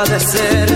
forma de ser.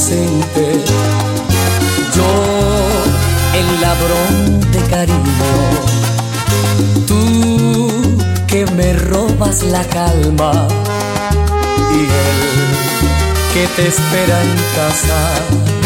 Yo, el ladrón de cariño, tú que me robas la calma y él que te espera en casa.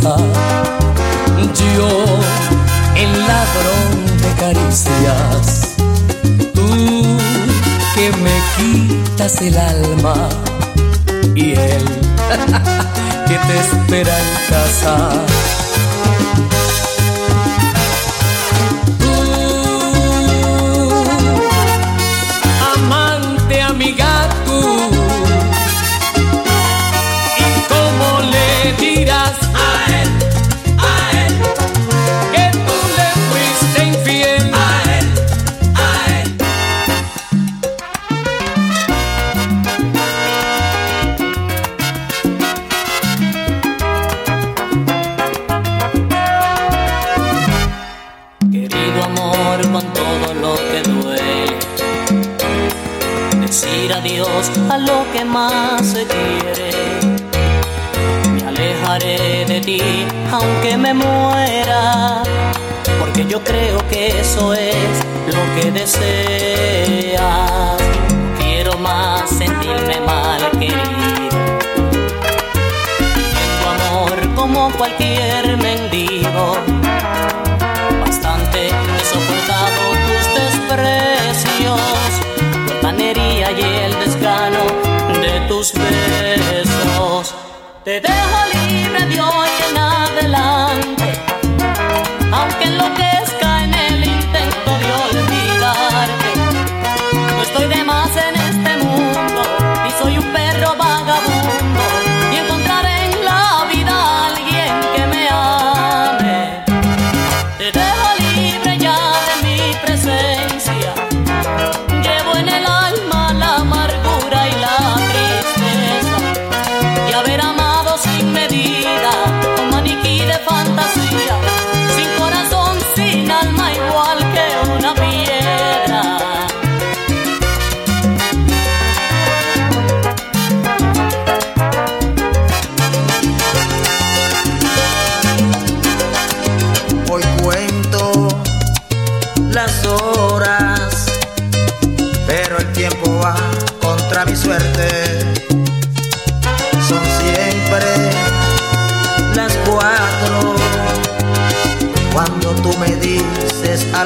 tristeza. Yo, el ladrón de caricias. Tú, que me quitas el alma. Y él, que te espera en casa.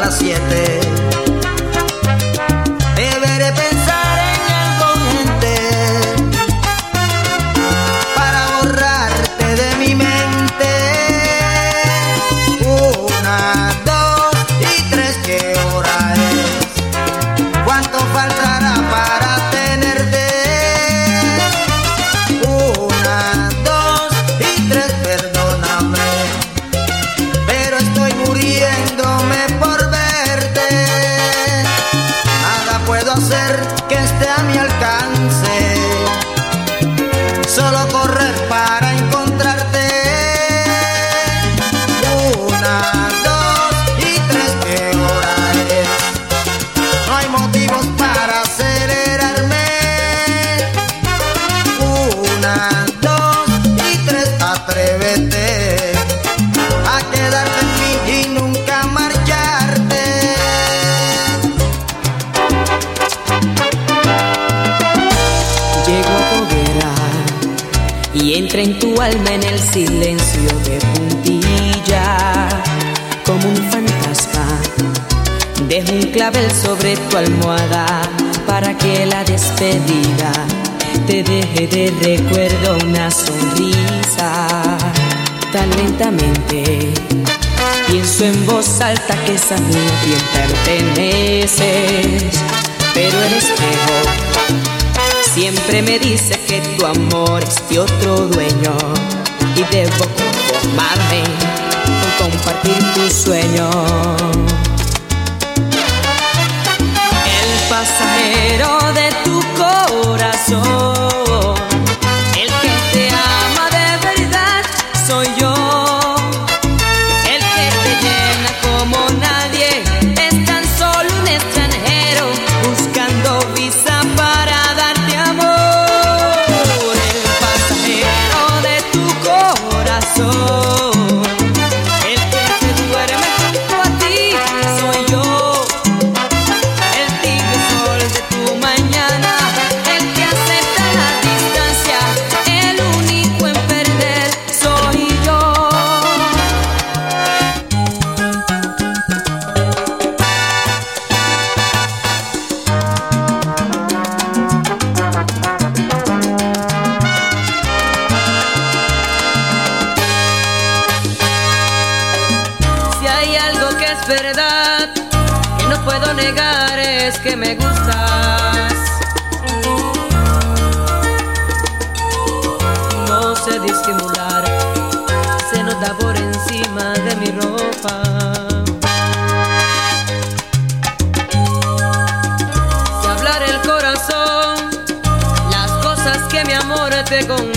las 7. sobre tu almohada para que la despedida te deje de recuerdo una sonrisa. Tan lentamente pienso en voz alta que es a mí a perteneces, pero el espejo siempre me dice que tu amor es de otro dueño y debo conformarme con compartir tu sueño. pasajero de tu corazón. verdad que no puedo negar es que me gustas. No sé disimular, se nota por encima de mi ropa. Si hablar el corazón, las cosas que mi amor te con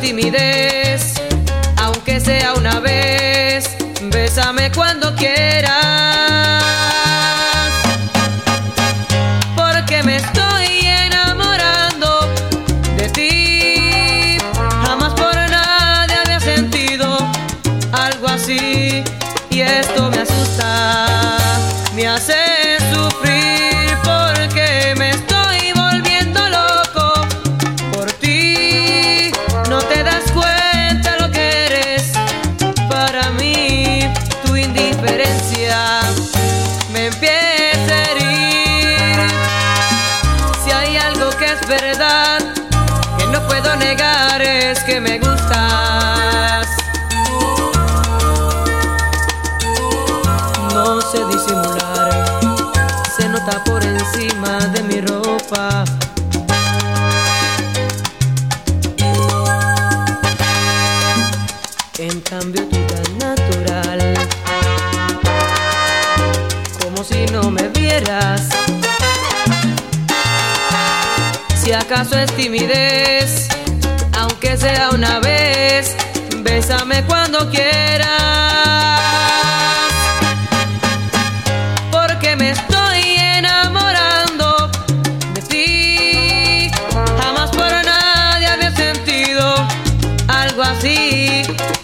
timidez, aunque sea una vez, bésame cuando quieras, porque me estoy enamorando de ti, jamás por nadie había sentido algo así y esto me asusta. En cambio tú tan natural, como si no me vieras. Si acaso es timidez, aunque sea una vez, bésame cuando quieras.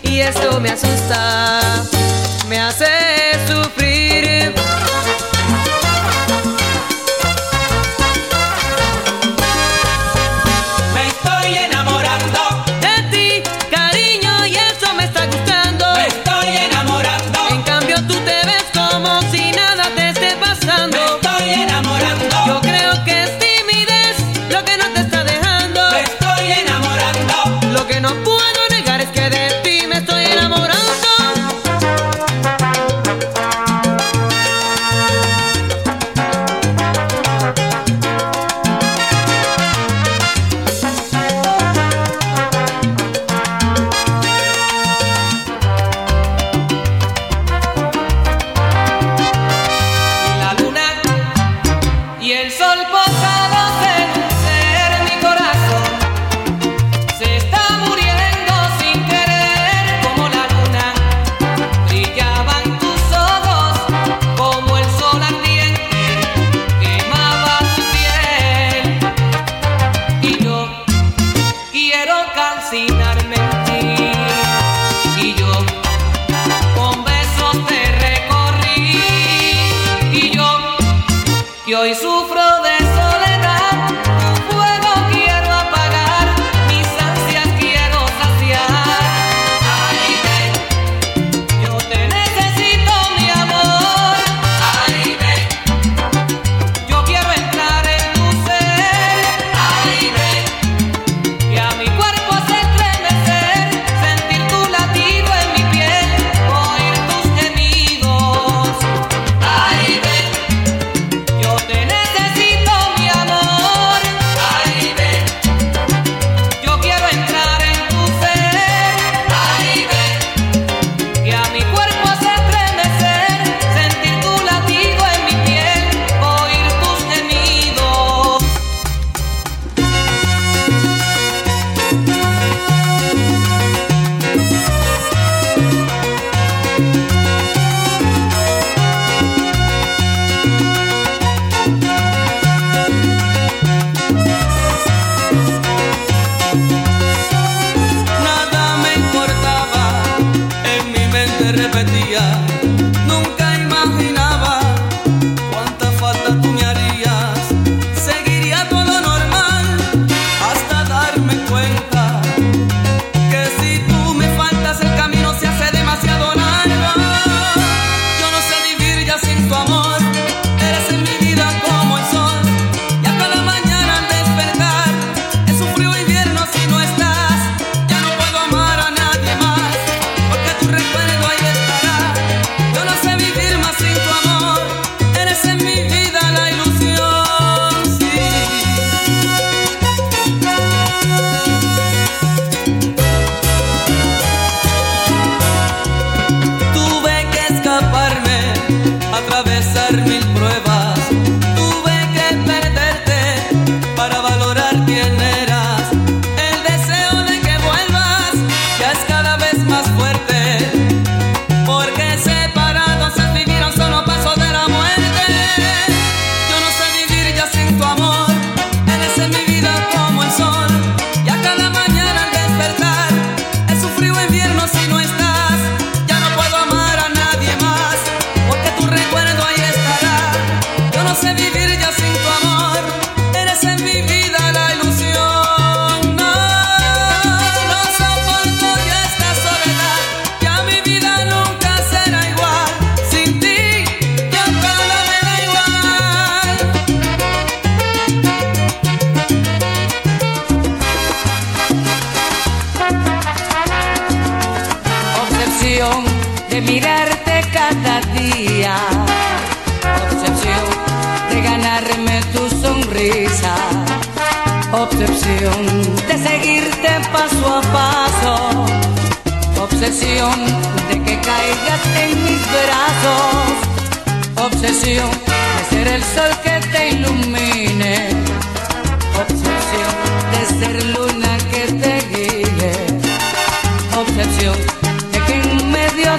y esto me asusta, me hace sufrir.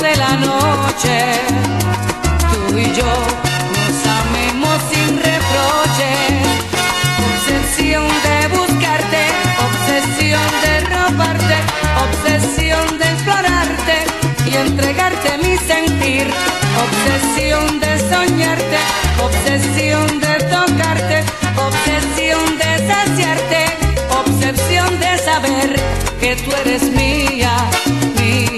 de la noche, tú y yo nos amemos sin reproche. Obsesión de buscarte, obsesión de robarte, obsesión de explorarte y entregarte mi sentir. Obsesión de soñarte, obsesión de tocarte, obsesión de saciarte, obsesión de saber que tú eres mía, mía.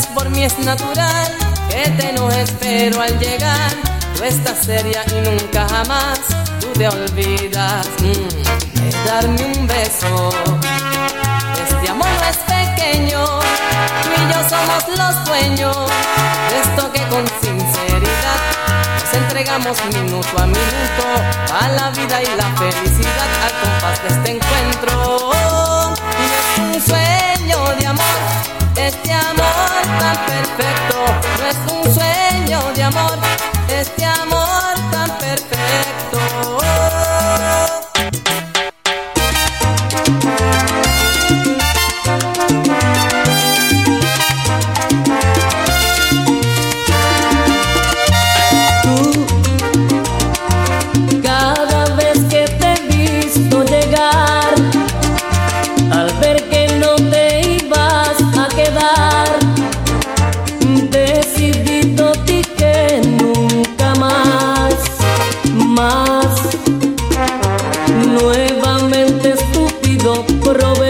por mí es natural que te enojes, pero al llegar tú estás seria y nunca jamás tú te olvidas mm, de darme un beso. Este amor no es pequeño, tú y yo somos los dueños esto que con sinceridad nos entregamos minuto a minuto a la vida y la felicidad al compás de este encuentro. Es un sueño de amor este amor tan perfecto no es un sueño de amor, este amor robar.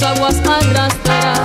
I was understand.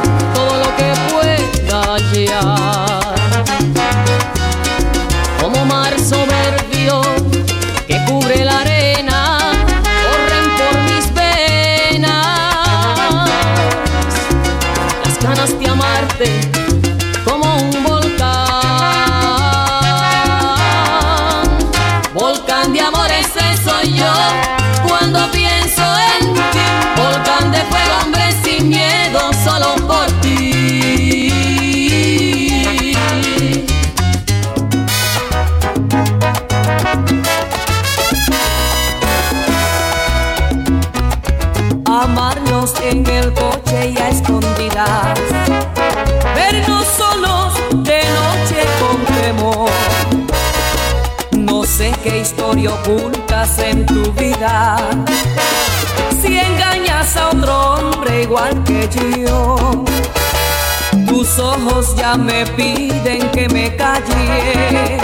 amarnos en el coche y a escondidas, vernos solos de noche con temor. No sé qué historia ocultas en tu vida, si engañas a otro hombre igual que yo. Tus ojos ya me piden que me calle,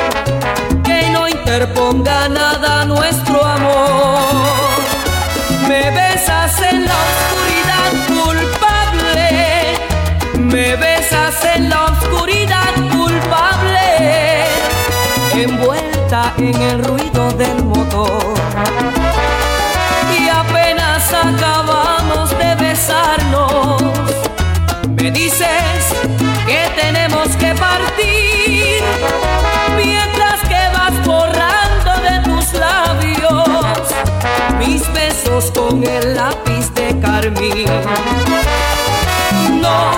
que no interponga nada nuestro amor. Me besas en la oscuridad culpable. Me besas en la oscuridad culpable. Envuelta en el ruido del motor. Y apenas acabamos de besarnos. Me dices con el lápiz de carmín. No,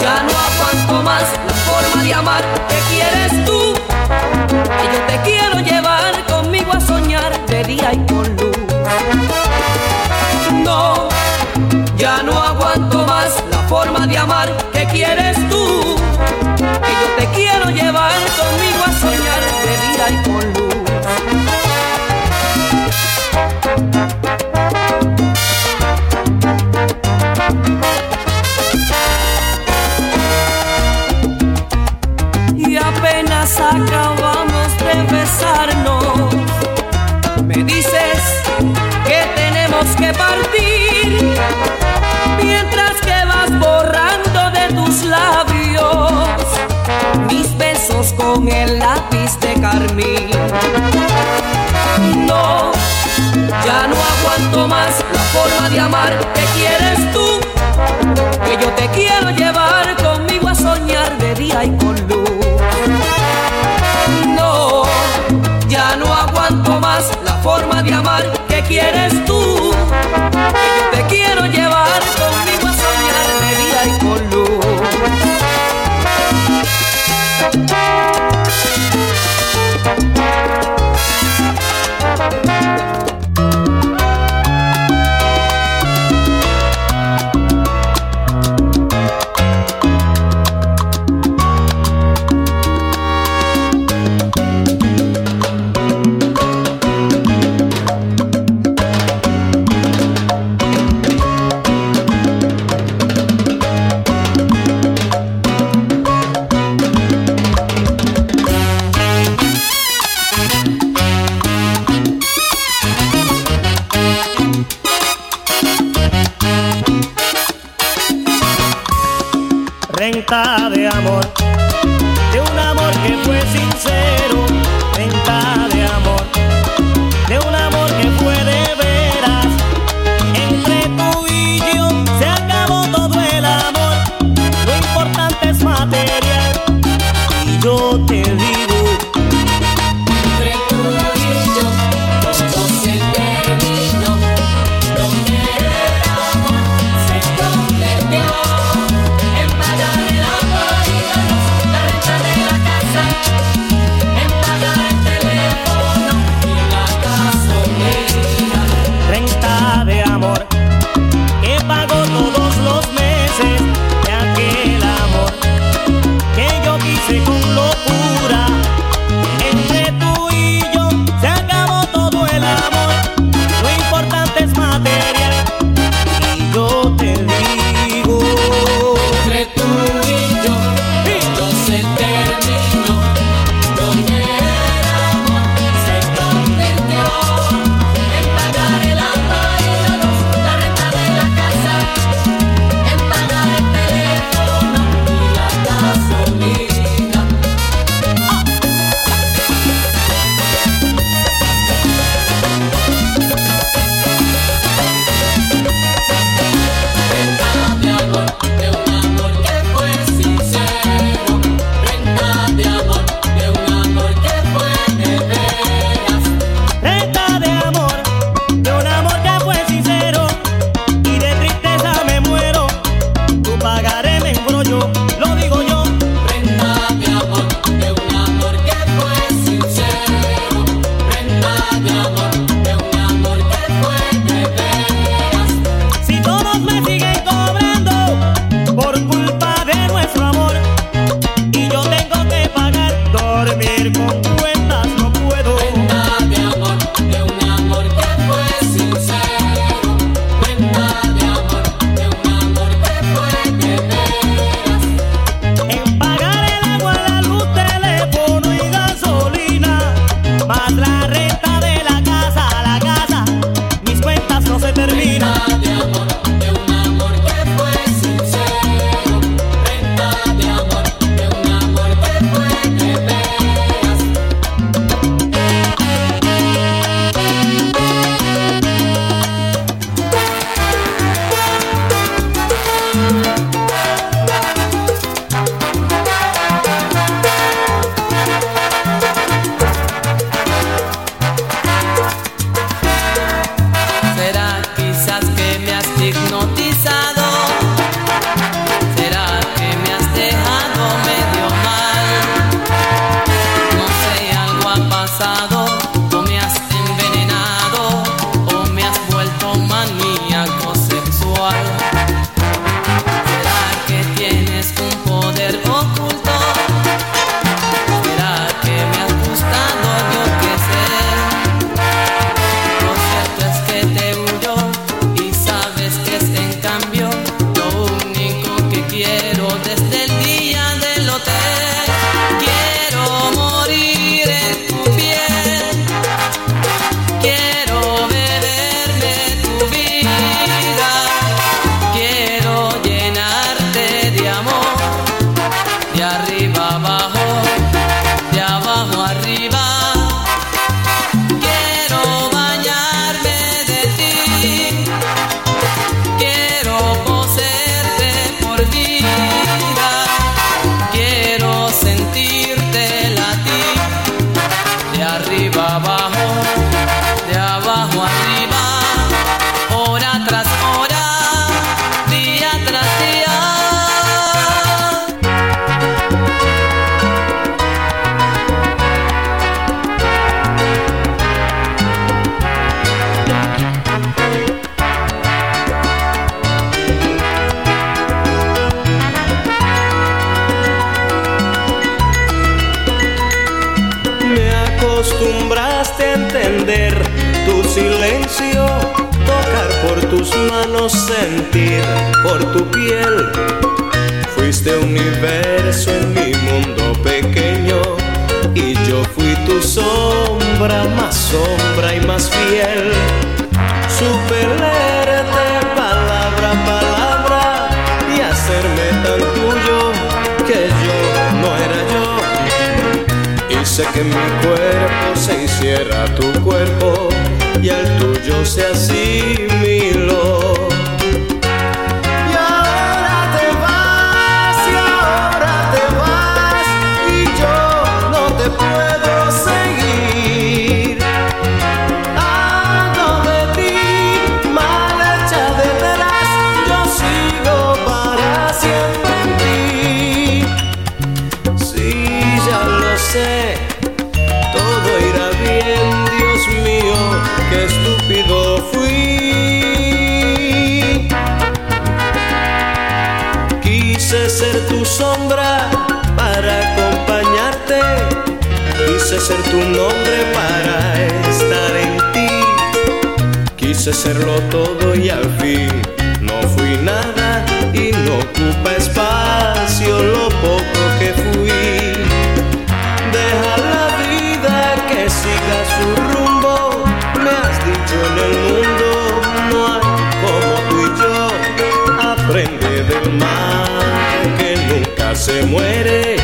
ya no aguanto más la forma de amar que quieres tú. Y yo te quiero llevar conmigo a soñar de día y con No, ya no aguanto más la forma de amar que quieres tú, que yo te quiero llevar conmigo a soñar de día y con luz. No, ya no aguanto más la forma de amar que quieres tú Quise que mi cuerpo se hiciera tu cuerpo y el tuyo sea así. Quise serlo todo y al fin no fui nada y no ocupa espacio lo poco que fui. Deja la vida que siga su rumbo, me has dicho en el mundo no hay como tú y yo. Aprende del mal que nunca se muere.